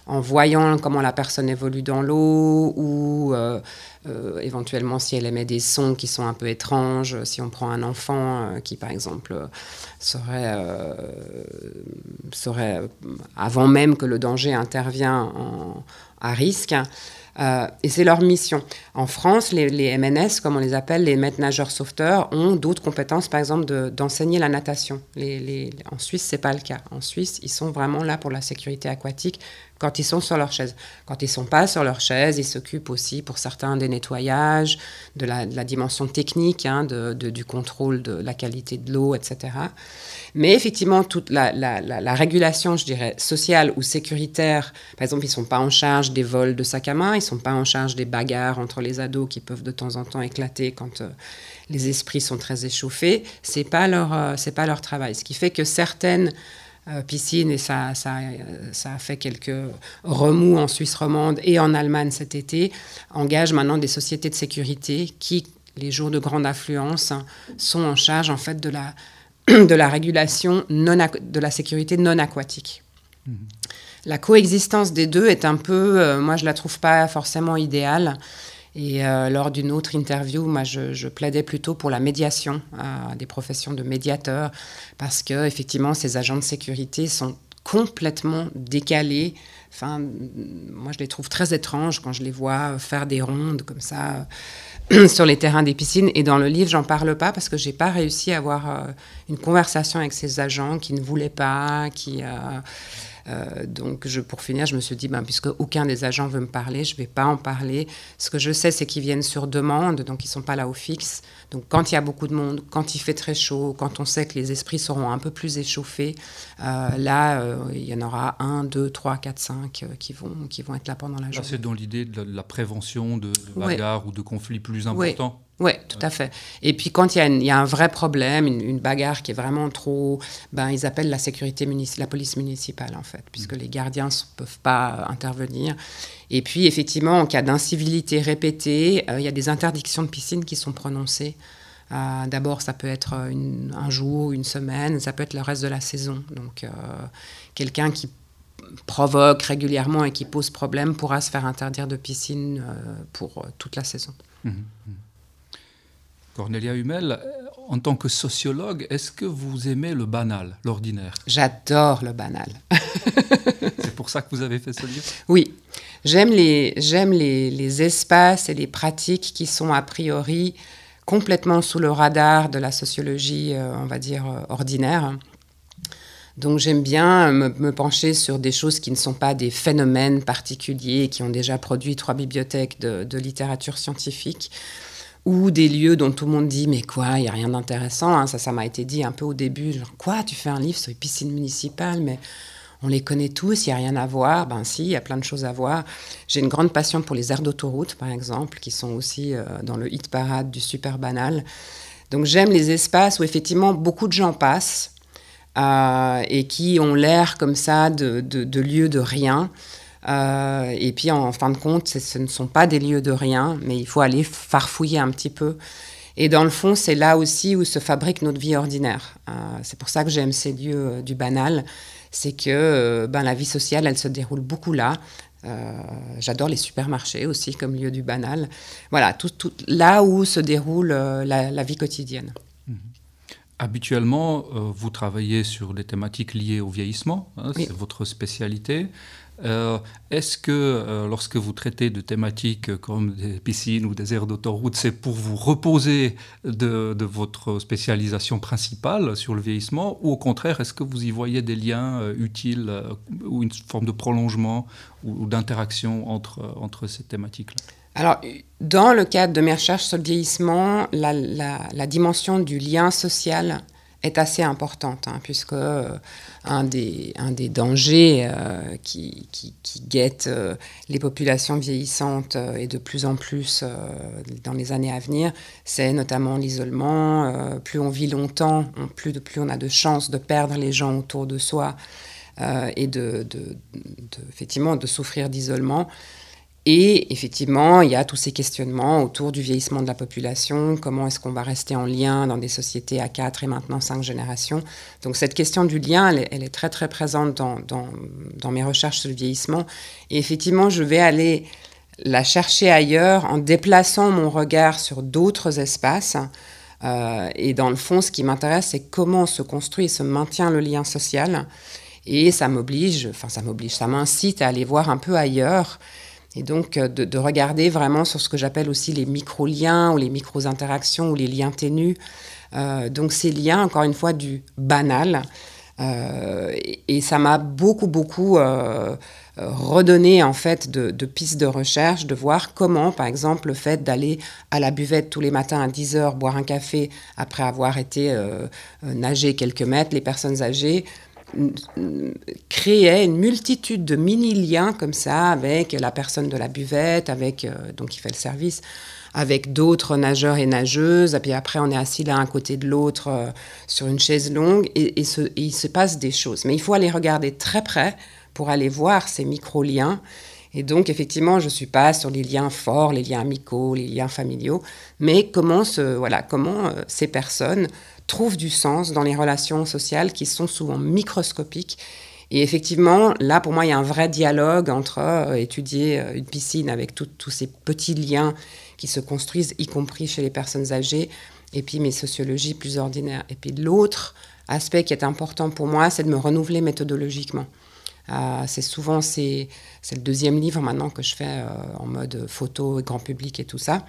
en voyant comment la personne évolue dans l'eau ou euh, euh, éventuellement si elle émet des sons qui sont un peu étranges, si on prend un enfant euh, qui par exemple serait, serait, avant même que le danger intervient à risque, et c'est leur mission. En France, les, MNS, comme on les appelle, les maîtres nageurs sauveteurs, ont d'autres compétences, par exemple d'enseigner la natation. Les, en Suisse, c'est pas le cas. En Suisse, ils sont vraiment là pour la sécurité aquatique quand ils sont sur leur chaise. Quand ils sont pas sur leur chaise, ils s'occupent aussi, pour certains, des nettoyages, de la, dimension technique, hein, de, du contrôle de la qualité de l'eau, etc. Mais effectivement, toute la, la, régulation, je dirais, sociale ou sécuritaire, par exemple, ils ne sont pas en charge des vols de sacs à main, ils ne sont pas en charge des bagarres entre les ados qui peuvent de temps en temps éclater quand euh, les esprits sont très échauffés. Ce n'est pas, euh, pas leur travail. Ce qui fait que certaines euh, piscines, et ça, ça, ça, a fait quelques remous en Suisse romande et en Allemagne cet été, engagent maintenant des sociétés de sécurité qui, les jours de grande affluence, sont en charge en fait de la de la régulation non de la sécurité non aquatique. Mhm. La coexistence des deux est un peu, euh, moi je la trouve pas forcément idéale. Et euh, lors d'une autre interview, moi, je, plaidais plutôt pour la médiation, euh, des professions de médiateurs, parce que effectivement, ces agents de sécurité sont complètement décalés. Enfin, moi, je les trouve très étranges quand je les vois faire des rondes comme ça sur les terrains des piscines. Et dans le livre, j'en parle pas parce que j'ai pas réussi à avoir euh, une conversation avec ces agents qui ne voulaient pas, qui. Euh, donc, je, pour finir, je me suis dit, ben, puisque aucun des agents veut me parler, je ne vais pas en parler. Ce que je sais, c'est qu'ils viennent sur demande, donc ils ne sont pas là au fixe. Donc, quand il y a beaucoup de monde, quand il fait très chaud, quand on sait que les esprits seront un peu plus échauffés, euh, là, euh, il y en aura un, deux, trois, quatre, cinq qui, vont, qui vont être là pendant la journée. C'est dans l'idée de la prévention de, bagarres ou de conflits plus importants oui, tout à fait. Et puis quand il y, a un vrai problème, une, bagarre qui est vraiment trop, ben ils appellent la sécurité la police municipale en fait, puisque mm. les gardiens ne peuvent pas intervenir. Et puis effectivement, en cas d'incivilité répétée, euh, il y a des interdictions de piscine qui sont prononcées. Euh, d'abord, ça peut être un jour, une semaine, ça peut être le reste de la saison. Donc, euh, quelqu'un qui provoque régulièrement et qui pose problème pourra se faire interdire de piscine pour toute la saison. Mm-hmm. Cornelia Hummel, euh, en tant que sociologue, est-ce que vous aimez le banal, l'ordinaire J'adore le banal. C'est pour ça que vous avez fait ce livre? Oui, j'aime les, j'aime les, les, espaces et les pratiques qui sont a priori complètement sous le radar de la sociologie, euh, on va dire, euh, ordinaire. Donc j'aime bien me, pencher sur des choses qui ne sont pas des phénomènes particuliers, qui ont déjà produit trois bibliothèques de, de littérature scientifique ou des lieux dont tout le monde dit mais quoi, il n'y a rien d'intéressant. Hein. Ça, ça m'a été dit un peu au début, genre quoi, tu fais un livre sur les piscines municipales, mais on les connaît tous, il n'y a rien à voir. Ben si, il y a plein de choses à voir. J'ai une grande passion pour les aires d'autoroute, par exemple, qui sont aussi euh, dans le hit parade du super banal. Donc j'aime les espaces où effectivement beaucoup de gens passent euh, et qui ont l'air comme ça de, de, de lieux de rien. Euh, et puis, en, fin de compte, ce ne sont pas des lieux de rien, mais il faut aller farfouiller un petit peu. Et dans le fond, c'est là aussi où se fabrique notre vie ordinaire. Euh, c'est pour ça que j'aime ces lieux euh, du banal. C'est que ben, la vie sociale, elle se déroule beaucoup là. J'adore les supermarchés aussi comme lieu du banal. Voilà, tout, tout là où se déroule la, vie quotidienne. Mhm. Habituellement, vous travaillez sur des thématiques liées au vieillissement, hein, c'est votre spécialité. Euh, est-ce que euh, lorsque vous traitez de thématiques comme des piscines ou des aires d'autoroute, c'est pour vous reposer de, votre spécialisation principale sur le vieillissement ou au contraire, est-ce que vous y voyez des liens euh, utiles ou une forme de prolongement ou, d'interaction entre, ces thématiques-là? Alors, dans le cadre de mes recherches sur le vieillissement, la dimension du lien social est assez importante, hein, puisque euh, un, des, un des dangers euh, qui, qui, guette euh, les populations vieillissantes et de plus en plus dans les années à venir, c'est notamment l'isolement. plus on vit longtemps, plus, de, plus on a de chances de perdre les gens autour de soi et de, de, effectivement de souffrir d'isolement. Et effectivement, il y a tous ces questionnements autour du vieillissement de la population, comment est-ce qu'on va rester en lien dans des sociétés à quatre et maintenant cinq générations. Donc cette question du lien, elle, est très très présente dans, dans, mes recherches sur le vieillissement. Et effectivement, je vais aller la chercher ailleurs en déplaçant mon regard sur d'autres espaces. Euh, et dans le fond, ce qui m'intéresse, c'est comment se construit et se maintient le lien social. Et ça m'oblige, enfin ça m'oblige, ça m'incite à aller voir un peu ailleurs et donc euh, de, regarder vraiment sur ce que j'appelle aussi les micro-liens ou les micro-interactions ou les liens ténus. Euh, donc ces liens, encore une fois, du banal. Euh, et, ça m'a beaucoup, beaucoup redonné en fait de, pistes de recherche, de voir comment, par exemple, le fait d'aller à la buvette tous les matins à 10 heures, boire un café après avoir été nager quelques mètres, les personnes âgées, créait une multitude de mini-liens comme ça avec la personne de la buvette, avec, euh, donc qui fait le service, avec d'autres nageurs et nageuses. Et puis après, on est assis l'un à côté de l'autre euh, sur une chaise longue et, il se passe des choses. Mais il faut aller regarder très près pour aller voir ces micro-liens. Et donc, effectivement, je ne suis pas sur les liens forts, les liens amicaux, les liens familiaux, mais comment, ce, voilà, comment euh, ces personnes trouvent du sens dans les relations sociales qui sont souvent microscopiques. Et effectivement, là, pour moi, il y a un vrai dialogue entre euh, étudier euh, une piscine avec tous ces petits liens qui se construisent, y compris chez les personnes âgées, et puis mes sociologies plus ordinaires. Et puis l'autre aspect qui est important pour moi, c'est de me renouveler méthodologiquement. Euh, c'est souvent, c'est le deuxième livre maintenant que je fais en mode photo et grand public et tout ça.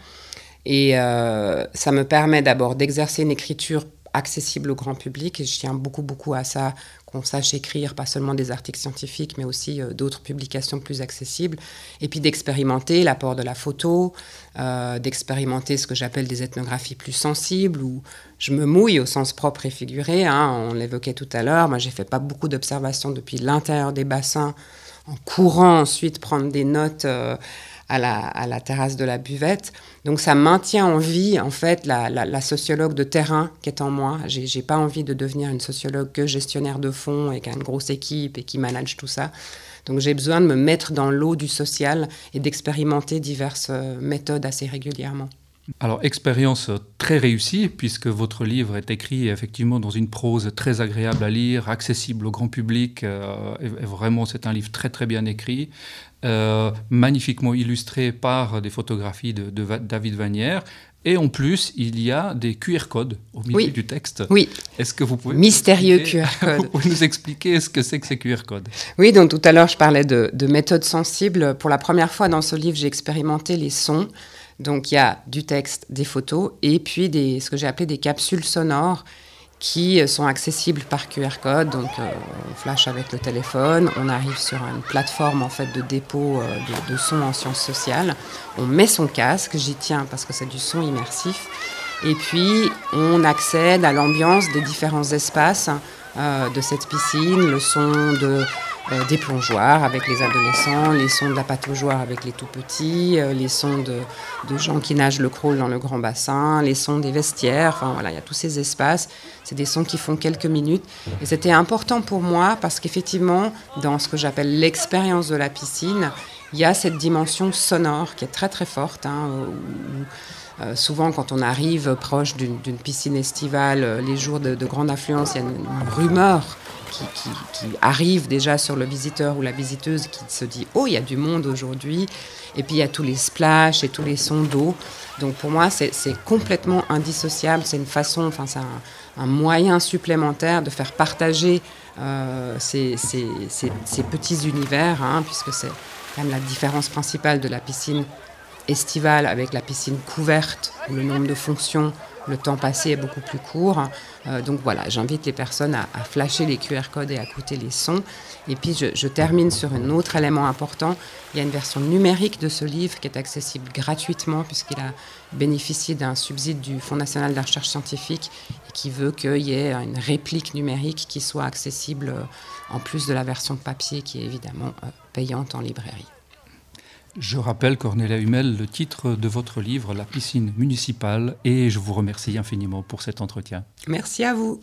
Et ça me permet d'abord d'exercer une écriture accessible au grand public. Et je tiens beaucoup, beaucoup à ça, qu'on sache écrire pas seulement des articles scientifiques, mais aussi euh, d'autres publications plus accessibles. Et puis d'expérimenter l'apport de la photo, euh, d'expérimenter ce que j'appelle des ethnographies plus sensibles, où je me mouille au sens propre et figuré. Hein, on l'évoquait tout à l'heure. Moi, j'ai fait pas beaucoup d'observations depuis l'intérieur des bassins, en courant ensuite prendre des notes. Euh, à la, terrasse de la buvette. Donc ça maintient en vie, en fait, la, sociologue de terrain qui est en moi. J'ai, j'ai pas envie de devenir une sociologue que gestionnaire de fonds et qui a une grosse équipe et qui manage tout ça. Donc j'ai besoin de me mettre dans l'eau du social et d'expérimenter diverses euh, méthodes assez régulièrement. Alors, expérience très réussie, puisque votre livre est écrit effectivement dans une prose très agréable à lire, accessible au grand public. Euh, et, vraiment, c'est un livre très très bien écrit, euh, magnifiquement illustré par des photographies de, David Vanière. Et en plus, il y a des QR codes au milieu du texte. Oui. Est-ce que vous pouvez mystérieux QR codes Vous pouvez nous expliquer ce que c'est que ces QR codes? Oui, donc tout à l'heure je parlais de, de méthodes sensibles. Pour la première fois dans ce livre, j'ai expérimenté les sons. Donc il y a du texte, des photos et puis ce que j'ai appelé des capsules sonores qui sont accessibles par QR code. Donc euh, on flash avec le téléphone, on arrive sur une plateforme en fait de dépôt euh, de, de son en sciences sociales. On met son casque, j'y tiens parce que c'est du son immersif. Et puis on accède à l'ambiance des différents espaces euh, de cette piscine, le son de euh, des plongeoires avec les adolescents, les sons de la pataugeoire avec les tout petits, euh, les sons de, gens qui nagent le crawl dans le grand bassin, les sons des vestiaires. Enfin voilà, il y a tous ces espaces. C'est des sons qui font quelques minutes. Et c'était important pour moi parce qu'effectivement, dans ce que j'appelle l'expérience de la piscine, il y a cette dimension sonore qui est très très forte. Hein, euh, souvent, quand on arrive proche d'une piscine estivale, les jours de, grande affluence, il y a une rumeur qui, arrive déjà sur le visiteur ou la visiteuse qui se dit Oh, il y a du monde aujourd'hui. Et puis il y a tous les splashes et tous les sons d'eau. Donc pour moi, c'est complètement indissociable. C'est une façon, enfin, c'est un, moyen supplémentaire de faire partager euh, ces, petits univers, hein, puisque c'est quand même la différence principale de la piscine estivale avec la piscine couverte, le nombre de fonctions le temps passé est beaucoup plus court. Euh, donc voilà, j'invite les personnes à, flasher les QR codes et à écouter les sons. Et puis je, termine sur un autre élément important. Il y a une version numérique de ce livre qui est accessible gratuitement puisqu'il a bénéficié d'un subside du Fonds national de la recherche scientifique et qui veut qu'il y ait une réplique numérique qui soit accessible euh, en plus de la version papier qui est évidemment euh, payante en librairie. Je rappelle, Cornelia Hummel, le titre de votre livre, La piscine municipale, et je vous remercie infiniment pour cet entretien. Merci à vous.